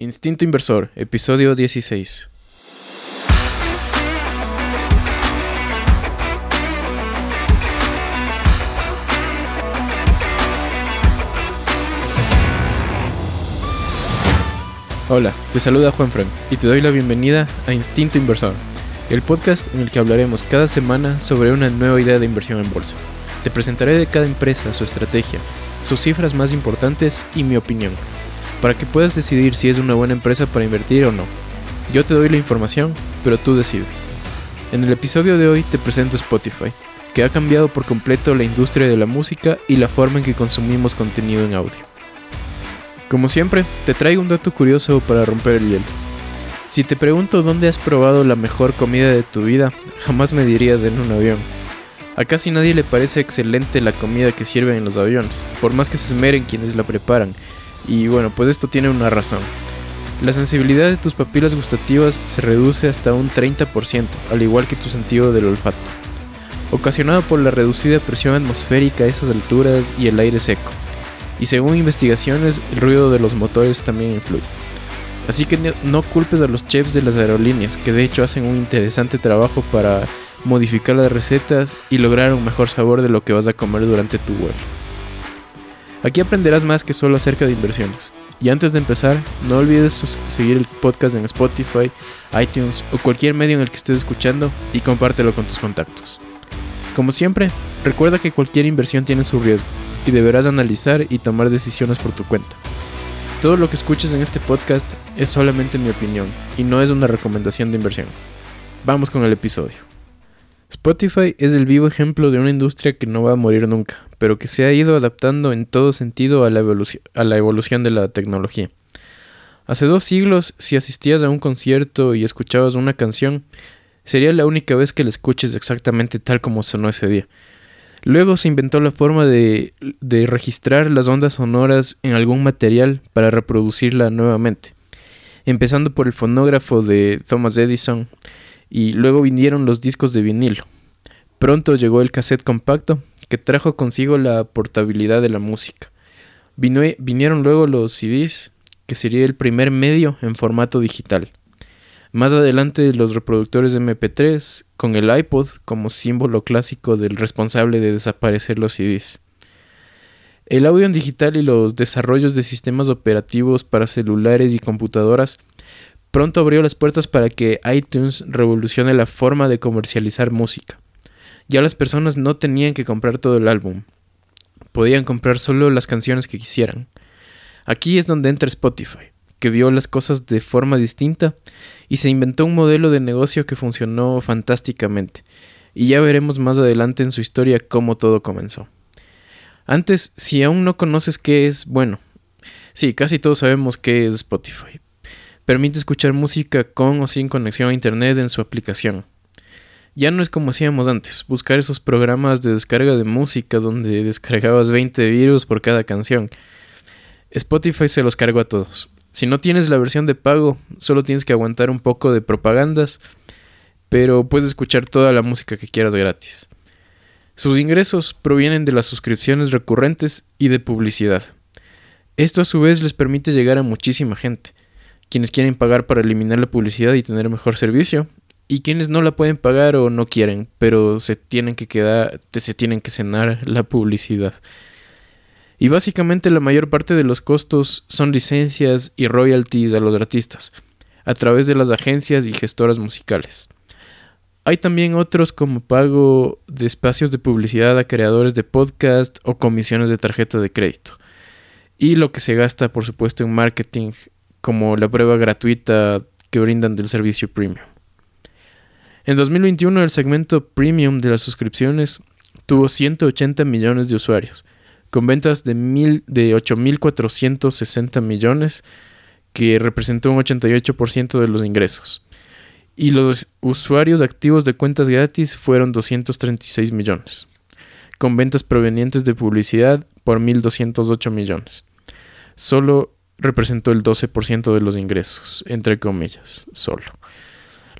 Instinto Inversor, episodio 16. Hola, te saluda Juan Frank y te doy la bienvenida a Instinto Inversor, el podcast en el que hablaremos cada semana sobre una nueva idea de inversión en bolsa. Te presentaré de cada empresa su estrategia, sus cifras más importantes y mi opinión para que puedas decidir si es una buena empresa para invertir o no. Yo te doy la información, pero tú decides. En el episodio de hoy te presento Spotify, que ha cambiado por completo la industria de la música y la forma en que consumimos contenido en audio. Como siempre, te traigo un dato curioso para romper el hielo. Si te pregunto dónde has probado la mejor comida de tu vida, jamás me dirías en un avión. A casi nadie le parece excelente la comida que sirven en los aviones, por más que se esmeren quienes la preparan, y bueno, pues esto tiene una razón. La sensibilidad de tus papilas gustativas se reduce hasta un 30%, al igual que tu sentido del olfato, ocasionado por la reducida presión atmosférica a esas alturas y el aire seco. Y según investigaciones, el ruido de los motores también influye. Así que no culpes a los chefs de las aerolíneas, que de hecho hacen un interesante trabajo para modificar las recetas y lograr un mejor sabor de lo que vas a comer durante tu vuelo. Aquí aprenderás más que solo acerca de inversiones. Y antes de empezar, no olvides seguir el podcast en Spotify, iTunes o cualquier medio en el que estés escuchando y compártelo con tus contactos. Como siempre, recuerda que cualquier inversión tiene su riesgo y deberás analizar y tomar decisiones por tu cuenta. Todo lo que escuches en este podcast es solamente mi opinión y no es una recomendación de inversión. Vamos con el episodio. Spotify es el vivo ejemplo de una industria que no va a morir nunca, pero que se ha ido adaptando en todo sentido a la, a la evolución de la tecnología. Hace dos siglos, si asistías a un concierto y escuchabas una canción, sería la única vez que la escuches exactamente tal como sonó ese día. Luego se inventó la forma de, de registrar las ondas sonoras en algún material para reproducirla nuevamente, empezando por el fonógrafo de Thomas Edison, y luego vinieron los discos de vinilo. Pronto llegó el cassette compacto que trajo consigo la portabilidad de la música. vinieron luego los CDs, que sería el primer medio en formato digital. Más adelante los reproductores de MP3, con el iPod como símbolo clásico del responsable de desaparecer los CDs. El audio en digital y los desarrollos de sistemas operativos para celulares y computadoras pronto abrió las puertas para que iTunes revolucione la forma de comercializar música. Ya las personas no tenían que comprar todo el álbum. Podían comprar solo las canciones que quisieran. Aquí es donde entra Spotify, que vio las cosas de forma distinta y se inventó un modelo de negocio que funcionó fantásticamente. Y ya veremos más adelante en su historia cómo todo comenzó. Antes, si aún no conoces qué es, bueno, sí, casi todos sabemos qué es Spotify. Permite escuchar música con o sin conexión a Internet en su aplicación. Ya no es como hacíamos antes, buscar esos programas de descarga de música donde descargabas 20 virus por cada canción. Spotify se los cargó a todos. Si no tienes la versión de pago, solo tienes que aguantar un poco de propagandas, pero puedes escuchar toda la música que quieras gratis. Sus ingresos provienen de las suscripciones recurrentes y de publicidad. Esto a su vez les permite llegar a muchísima gente, quienes quieren pagar para eliminar la publicidad y tener mejor servicio, y quienes no la pueden pagar o no quieren, pero se tienen que quedar, se tienen que cenar la publicidad. Y básicamente la mayor parte de los costos son licencias y royalties a los artistas, a través de las agencias y gestoras musicales. Hay también otros como pago de espacios de publicidad a creadores de podcast o comisiones de tarjeta de crédito. Y lo que se gasta, por supuesto, en marketing, como la prueba gratuita que brindan del servicio premium. En 2021 el segmento premium de las suscripciones tuvo 180 millones de usuarios, con ventas de, de 8.460 millones, que representó un 88% de los ingresos. Y los usuarios activos de cuentas gratis fueron 236 millones, con ventas provenientes de publicidad por 1.208 millones. Solo representó el 12% de los ingresos, entre comillas, solo.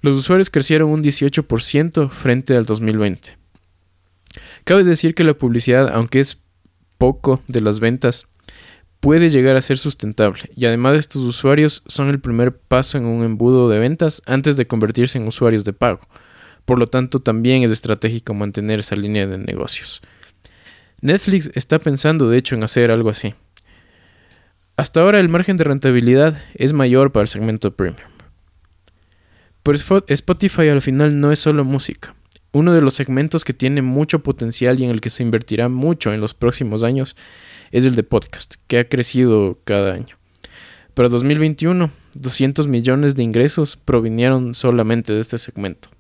Los usuarios crecieron un 18% frente al 2020. Cabe decir que la publicidad, aunque es poco de las ventas, puede llegar a ser sustentable y además estos usuarios son el primer paso en un embudo de ventas antes de convertirse en usuarios de pago. Por lo tanto, también es estratégico mantener esa línea de negocios. Netflix está pensando de hecho en hacer algo así. Hasta ahora el margen de rentabilidad es mayor para el segmento premium. Spotify al final no es solo música. Uno de los segmentos que tiene mucho potencial y en el que se invertirá mucho en los próximos años es el de podcast, que ha crecido cada año. Para 2021, 200 millones de ingresos provinieron solamente de este segmento.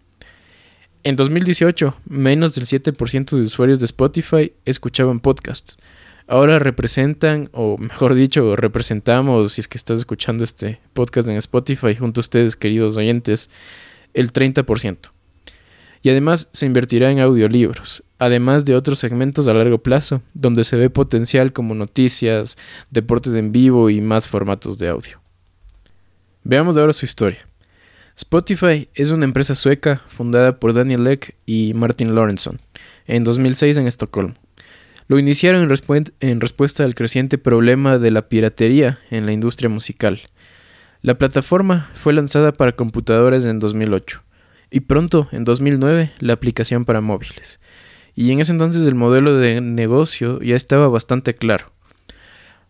En 2018, menos del 7% de usuarios de Spotify escuchaban podcasts. Ahora representan, o mejor dicho, representamos, si es que estás escuchando este podcast en Spotify junto a ustedes, queridos oyentes, el 30% y además se invertirá en audiolibros, además de otros segmentos a largo plazo, donde se ve potencial como noticias, deportes en vivo y más formatos de audio. Veamos ahora su historia. Spotify es una empresa sueca fundada por Daniel Ek y Martin Lorentzon en 2006 en Estocolmo. Lo iniciaron en, respuesta al creciente problema de la piratería en la industria musical. La plataforma fue lanzada para computadoras en 2008 y pronto, en 2009, la aplicación para móviles. Y en ese entonces el modelo de negocio ya estaba bastante claro.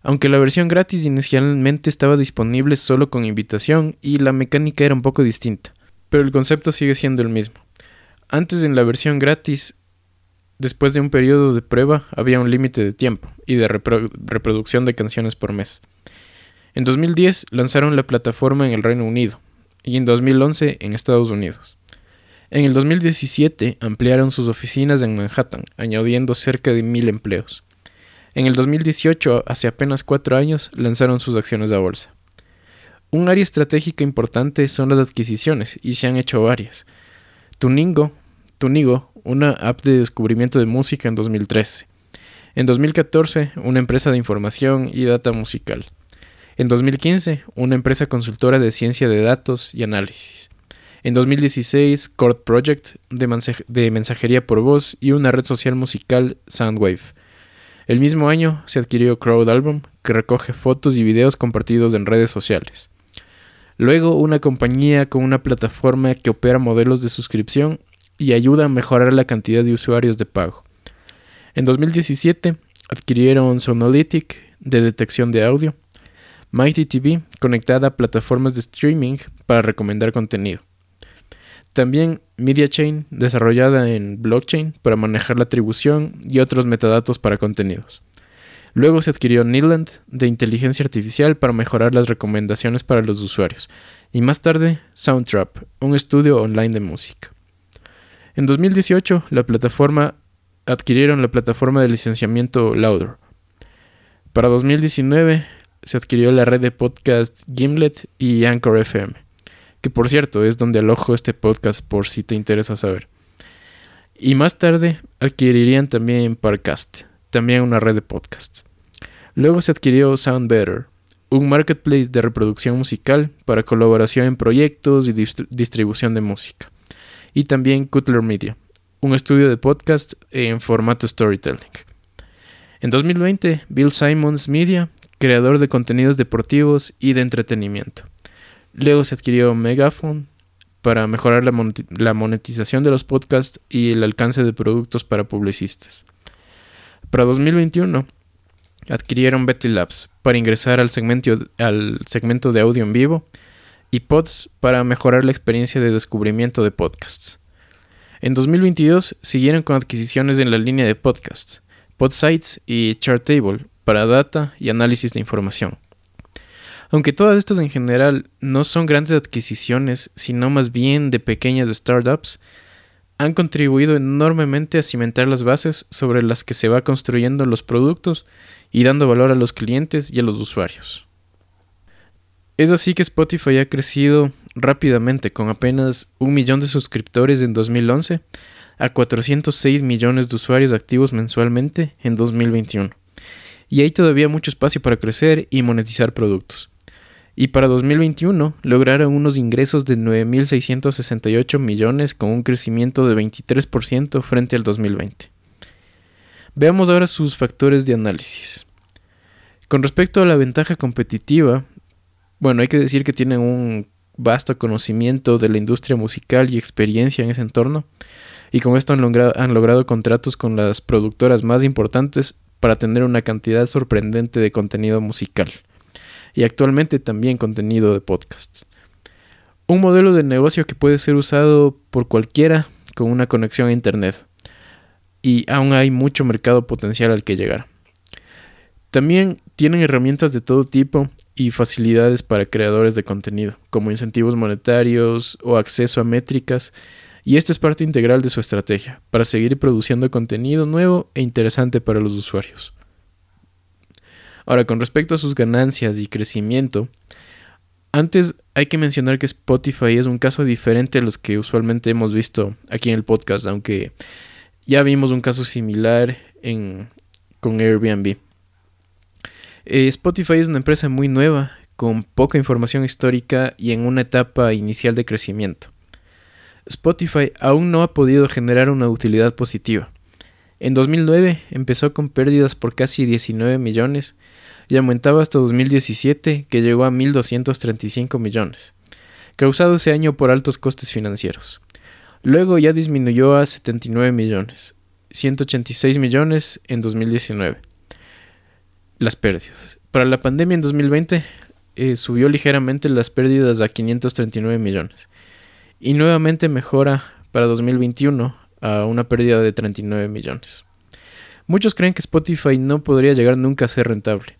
Aunque la versión gratis inicialmente estaba disponible solo con invitación y la mecánica era un poco distinta, pero el concepto sigue siendo el mismo. Antes en la versión gratis, después de un periodo de prueba, había un límite de tiempo y de reproducción de canciones por mes. En 2010 lanzaron la plataforma en el Reino Unido y en 2011 en Estados Unidos. En el 2017 ampliaron sus oficinas en Manhattan, añadiendo cerca de mil empleos. En el 2018, hace apenas cuatro años, lanzaron sus acciones a bolsa. Un área estratégica importante son las adquisiciones, y se han hecho varias. Tuningo, Tunigo, una app de descubrimiento de música en 2013. En 2014, una empresa de información y data musical. En 2015, una empresa consultora de ciencia de datos y análisis. En 2016, Chord Project de, mensajería por voz y una red social musical Soundwave. El mismo año se adquirió Crowd Album, que recoge fotos y videos compartidos en redes sociales. Luego, una compañía con una plataforma que opera modelos de suscripción y ayuda a mejorar la cantidad de usuarios de pago. En 2017, adquirieron Sonalytic de detección de audio, Mighty TV conectada a plataformas de streaming para recomendar contenido. También MediaChain, desarrollada en blockchain para manejar la atribución y otros metadatos para contenidos. Luego se adquirió Needland de inteligencia artificial para mejorar las recomendaciones para los usuarios. Y más tarde, Soundtrap, un estudio online de música. En 2018, la plataforma adquirieron la plataforma de licenciamiento Louder. Para 2019 se adquirió la red de podcast Gimlet y Anchor FM que por cierto es donde alojo este podcast por si te interesa saber. Y más tarde adquirirían también Parcast, también una red de podcasts. Luego se adquirió Sound Better, un marketplace de reproducción musical para colaboración en proyectos y distribución de música. Y también Cutler Media, un estudio de podcast en formato storytelling. En 2020, Bill Simons Media, creador de contenidos deportivos y de entretenimiento. Luego se adquirió Megaphone para mejorar la, monetización de los podcasts y el alcance de productos para publicistas. Para 2021 adquirieron Betty Labs para ingresar al segmento, al segmento de audio en vivo y Pods para mejorar la experiencia de descubrimiento de podcasts. En 2022 siguieron con adquisiciones en la línea de podcasts, Podsites y Chartable para data y análisis de información. Aunque todas estas en general no son grandes adquisiciones, sino más bien de pequeñas startups, han contribuido enormemente a cimentar las bases sobre las que se va construyendo los productos y dando valor a los clientes y a los usuarios. Es así que Spotify ha crecido rápidamente con apenas un millón de suscriptores en 2011 a 406 millones de usuarios activos mensualmente en 2021. Y hay todavía mucho espacio para crecer y monetizar productos y para 2021 lograron unos ingresos de 9.668 millones con un crecimiento de 23% frente al 2020. Veamos ahora sus factores de análisis. Con respecto a la ventaja competitiva, bueno, hay que decir que tienen un vasto conocimiento de la industria musical y experiencia en ese entorno, y con esto han han logrado contratos con las productoras más importantes para tener una cantidad sorprendente de contenido musical, y actualmente también contenido de podcasts. Un modelo de negocio que puede ser usado por cualquiera con una conexión a Internet, y aún hay mucho mercado potencial al que llegar. También tienen herramientas de todo tipo y facilidades para creadores de contenido, como incentivos monetarios o acceso a métricas, y esto es parte integral de su estrategia, para seguir produciendo contenido nuevo e interesante para los usuarios. Ahora, con respecto a sus ganancias y crecimiento, antes hay que mencionar que Spotify es un caso diferente a los que usualmente hemos visto aquí en el podcast, aunque ya vimos un caso similar en, con Airbnb. Eh, Spotify es una empresa muy nueva, con poca información histórica y en una etapa inicial de crecimiento. Spotify aún no ha podido generar una utilidad positiva. En 2009 empezó con pérdidas por casi 19 millones y aumentaba hasta 2017 que llegó a 1.235 millones, causado ese año por altos costes financieros. Luego ya disminuyó a 79 millones, 186 millones en 2019 las pérdidas. Para la pandemia en 2020 eh, subió ligeramente las pérdidas a 539 millones. Y nuevamente mejora para 2021 a una pérdida de 39 millones. Muchos creen que Spotify no podría llegar nunca a ser rentable.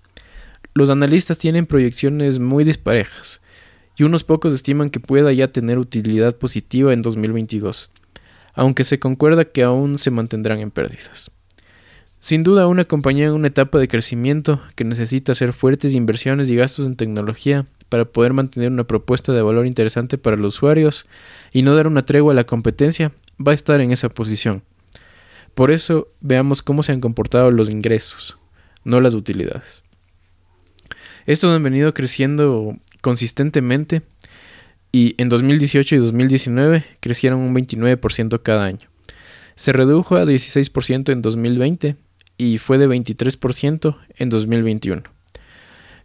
Los analistas tienen proyecciones muy disparejas y unos pocos estiman que pueda ya tener utilidad positiva en 2022, aunque se concuerda que aún se mantendrán en pérdidas. Sin duda, una compañía en una etapa de crecimiento que necesita hacer fuertes inversiones y gastos en tecnología para poder mantener una propuesta de valor interesante para los usuarios y no dar una tregua a la competencia, va a estar en esa posición. Por eso, veamos cómo se han comportado los ingresos, no las utilidades. Estos han venido creciendo consistentemente y en 2018 y 2019 crecieron un 29% cada año. Se redujo a 16% en 2020 y fue de 23% en 2021.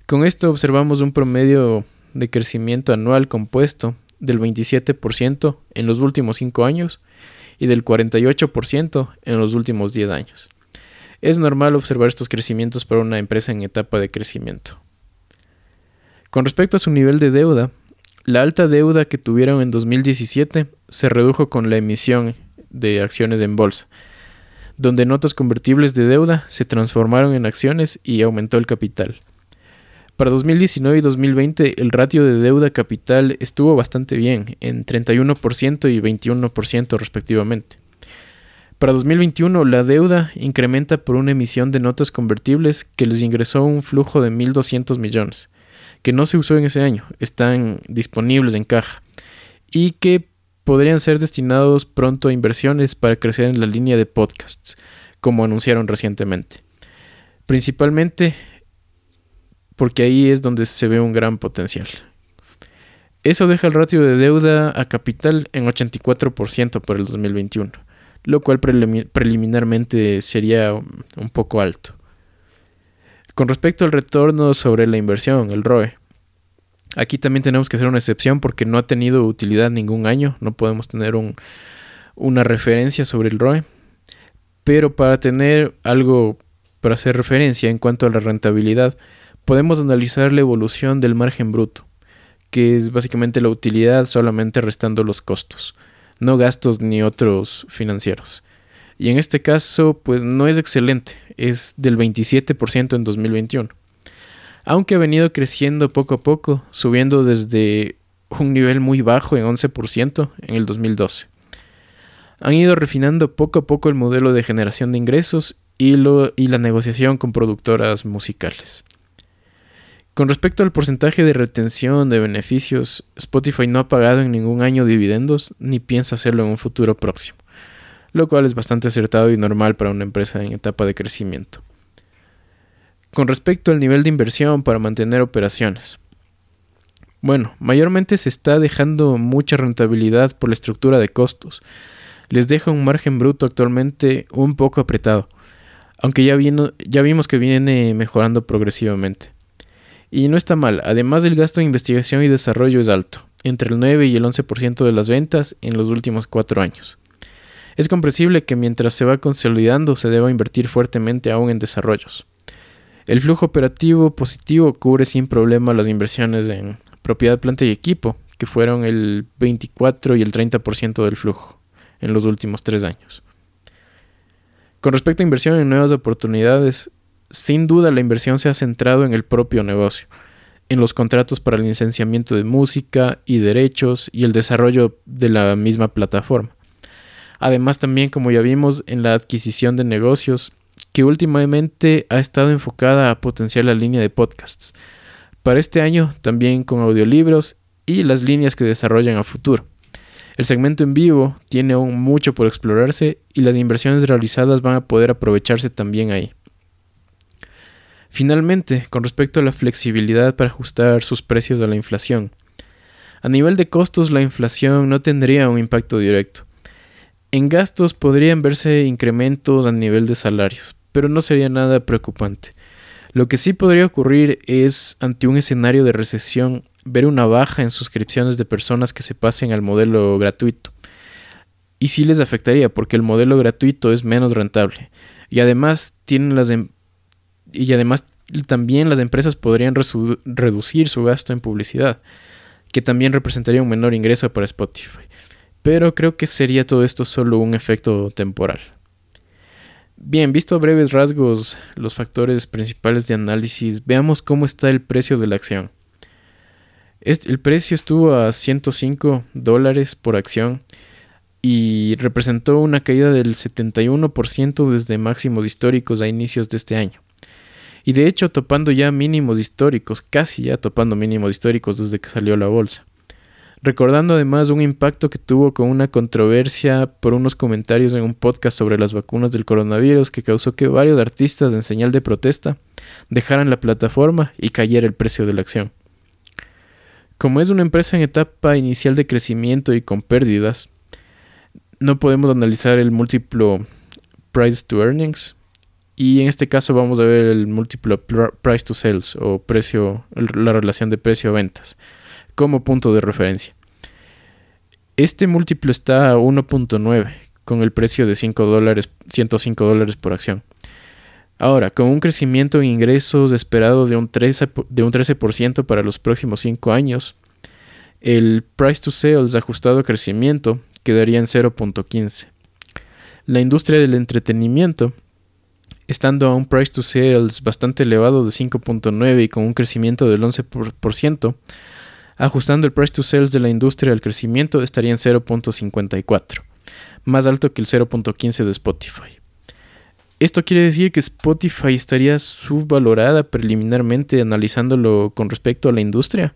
Con esto observamos un promedio de crecimiento anual compuesto del 27% en los últimos 5 años y del 48% en los últimos 10 años. Es normal observar estos crecimientos para una empresa en etapa de crecimiento. Con respecto a su nivel de deuda, la alta deuda que tuvieron en 2017 se redujo con la emisión de acciones en bolsa, donde notas convertibles de deuda se transformaron en acciones y aumentó el capital. Para 2019 y 2020 el ratio de deuda capital estuvo bastante bien, en 31% y 21% respectivamente. Para 2021 la deuda incrementa por una emisión de notas convertibles que les ingresó un flujo de 1.200 millones, que no se usó en ese año, están disponibles en caja, y que podrían ser destinados pronto a inversiones para crecer en la línea de podcasts, como anunciaron recientemente. Principalmente porque ahí es donde se ve un gran potencial. Eso deja el ratio de deuda a capital en 84% por el 2021, lo cual preliminarmente sería un poco alto. Con respecto al retorno sobre la inversión, el ROE, Aquí también tenemos que hacer una excepción porque no ha tenido utilidad ningún año, no podemos tener una referencia sobre el ROE, pero para tener algo para hacer referencia en cuanto a la rentabilidad, podemos analizar la evolución del margen bruto, que es básicamente la utilidad solamente restando los costos, no gastos ni otros financieros. Y en este caso, pues no es excelente, es del 27% en 2021 aunque ha venido creciendo poco a poco, subiendo desde un nivel muy bajo en 11% en el 2012. Han ido refinando poco a poco el modelo de generación de ingresos y, y la negociación con productoras musicales. Con respecto al porcentaje de retención de beneficios, Spotify no ha pagado en ningún año dividendos ni piensa hacerlo en un futuro próximo, lo cual es bastante acertado y normal para una empresa en etapa de crecimiento. Con respecto al nivel de inversión para mantener operaciones. Bueno, mayormente se está dejando mucha rentabilidad por la estructura de costos. Les deja un margen bruto actualmente un poco apretado. aunque ya, vimos que viene mejorando progresivamente. Y no está mal, además el gasto de investigación y desarrollo es alto, entre el 9 y el 11% de las ventas en los últimos cuatro años. Es comprensible que mientras se va consolidando se deba invertir fuertemente aún en desarrollos. El flujo operativo positivo cubre sin problema las inversiones en propiedad, planta y equipo, que fueron el 24 y el 30% del flujo en los últimos tres años. Con respecto a inversión en nuevas oportunidades, sin duda la inversión se ha centrado en el propio negocio, en los contratos para el licenciamiento de música y derechos y el desarrollo de la misma plataforma. Además también, como ya vimos, en la adquisición de negocios, que últimamente ha estado enfocada a potenciar la línea de podcasts. Para este año también con audiolibros y las líneas que desarrollan a futuro. El segmento en vivo tiene aún mucho por explorarse y las inversiones realizadas van a poder aprovecharse también ahí. Finalmente, con respecto a la flexibilidad para ajustar sus precios a la inflación. A nivel de costos, la inflación no tendría un impacto directo. En gastos podrían verse incrementos a nivel de salarios, pero no sería nada preocupante. Lo que sí podría ocurrir es, ante un escenario de recesión, ver una baja en suscripciones de personas que se pasen al modelo gratuito. Y sí les afectaría porque el modelo gratuito es menos rentable. Y además tienen las em, y además también las empresas podrían reducir su gasto en publicidad, que también representaría un menor ingreso para Spotify. Pero creo que sería todo esto solo un efecto temporal. Bien, visto a breves rasgos los factores principales de análisis, veamos cómo está el precio de la acción. el precio estuvo a 105 dólares por acción y representó una caída del 71% desde máximos históricos a inicios de este año. Y de hecho topando ya mínimos históricos, casi ya topando mínimos históricos desde que salió la bolsa recordando además un impacto que tuvo con una controversia por unos comentarios en un podcast sobre las vacunas del coronavirus que causó que varios artistas en señal de protesta dejaran la plataforma y cayera el precio de la acción. Como es una empresa en etapa inicial de crecimiento y con pérdidas, no podemos analizar el múltiplo price to earnings y en este caso vamos a ver el múltiplo price to sales o precio la relación de precio a ventas como punto de referencia. Este múltiplo está a 1.9 con el precio de 5 dólares, 105 dólares por acción. Ahora, con un crecimiento en ingresos esperado de un 13%, de un 13 para los próximos 5 años, el price to sales ajustado a crecimiento quedaría en 0.15. La industria del entretenimiento, estando a un price to sales bastante elevado de 5.9 y con un crecimiento del 11%, Ajustando el price to sales de la industria al crecimiento estaría en 0.54, más alto que el 0.15 de Spotify. Esto quiere decir que Spotify estaría subvalorada preliminarmente analizándolo con respecto a la industria.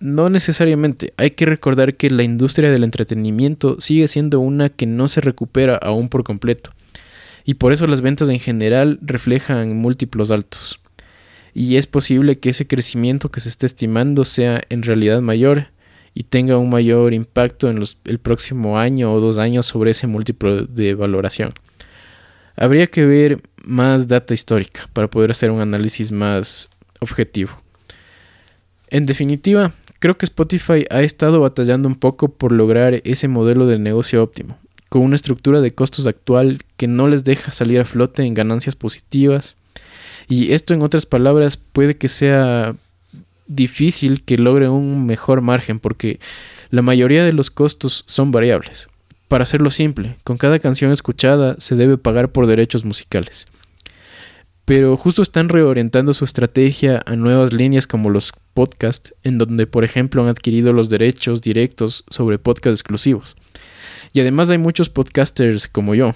No necesariamente, hay que recordar que la industria del entretenimiento sigue siendo una que no se recupera aún por completo, y por eso las ventas en general reflejan múltiplos altos y es posible que ese crecimiento que se esté estimando sea en realidad mayor y tenga un mayor impacto en los, el próximo año o dos años sobre ese múltiplo de valoración. Habría que ver más data histórica para poder hacer un análisis más objetivo. En definitiva, creo que Spotify ha estado batallando un poco por lograr ese modelo de negocio óptimo, con una estructura de costos actual que no les deja salir a flote en ganancias positivas y esto, en otras palabras, puede que sea difícil que logre un mejor margen porque la mayoría de los costos son variables. Para hacerlo simple, con cada canción escuchada se debe pagar por derechos musicales. Pero justo están reorientando su estrategia a nuevas líneas como los podcasts, en donde por ejemplo han adquirido los derechos directos sobre podcasts exclusivos. Y además hay muchos podcasters como yo,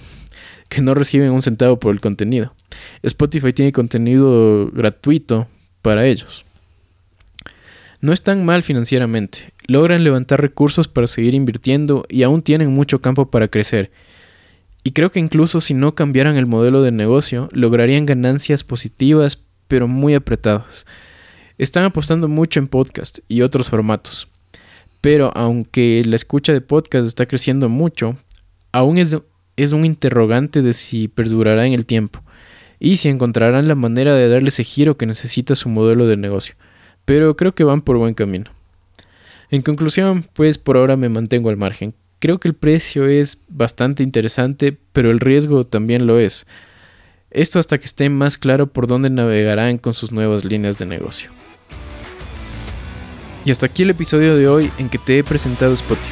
que no reciben un centavo por el contenido. Spotify tiene contenido gratuito para ellos. No están mal financieramente, logran levantar recursos para seguir invirtiendo y aún tienen mucho campo para crecer. Y creo que incluso si no cambiaran el modelo de negocio, lograrían ganancias positivas pero muy apretadas. Están apostando mucho en podcast y otros formatos. Pero aunque la escucha de podcast está creciendo mucho, aún es es un interrogante de si perdurará en el tiempo. Y si encontrarán la manera de darle ese giro que necesita su modelo de negocio, pero creo que van por buen camino. En conclusión, pues por ahora me mantengo al margen. Creo que el precio es bastante interesante, pero el riesgo también lo es. Esto hasta que esté más claro por dónde navegarán con sus nuevas líneas de negocio. Y hasta aquí el episodio de hoy en que te he presentado Spotify,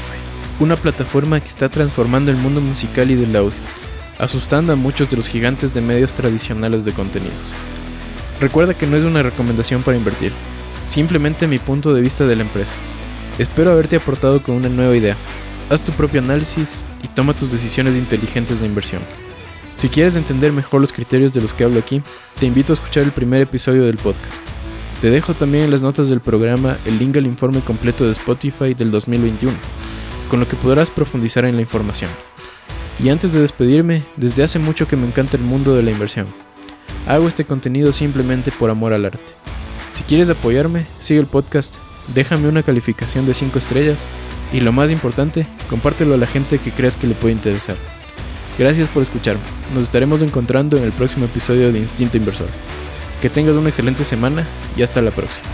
una plataforma que está transformando el mundo musical y del audio, asustando a muchos de los gigantes de medios tradicionales de contenidos. Recuerda que no es una recomendación para invertir, simplemente mi punto de vista de la empresa. Espero haberte aportado con una nueva idea. Haz tu propio análisis y toma tus decisiones inteligentes de inversión. Si quieres entender mejor los criterios de los que hablo aquí, te invito a escuchar el primer episodio del podcast. Te dejo también en las notas del programa el link al informe completo de Spotify del 2021, con lo que podrás profundizar en la información. Y antes de despedirme, desde hace mucho que me encanta el mundo de la inversión. Hago este contenido simplemente por amor al arte. Si quieres apoyarme, sigue el podcast, déjame una calificación de 5 estrellas y lo más importante, compártelo a la gente que creas que le puede interesar. Gracias por escucharme. Nos estaremos encontrando en el próximo episodio de Instinto Inversor. Que tengas una excelente semana y hasta la próxima.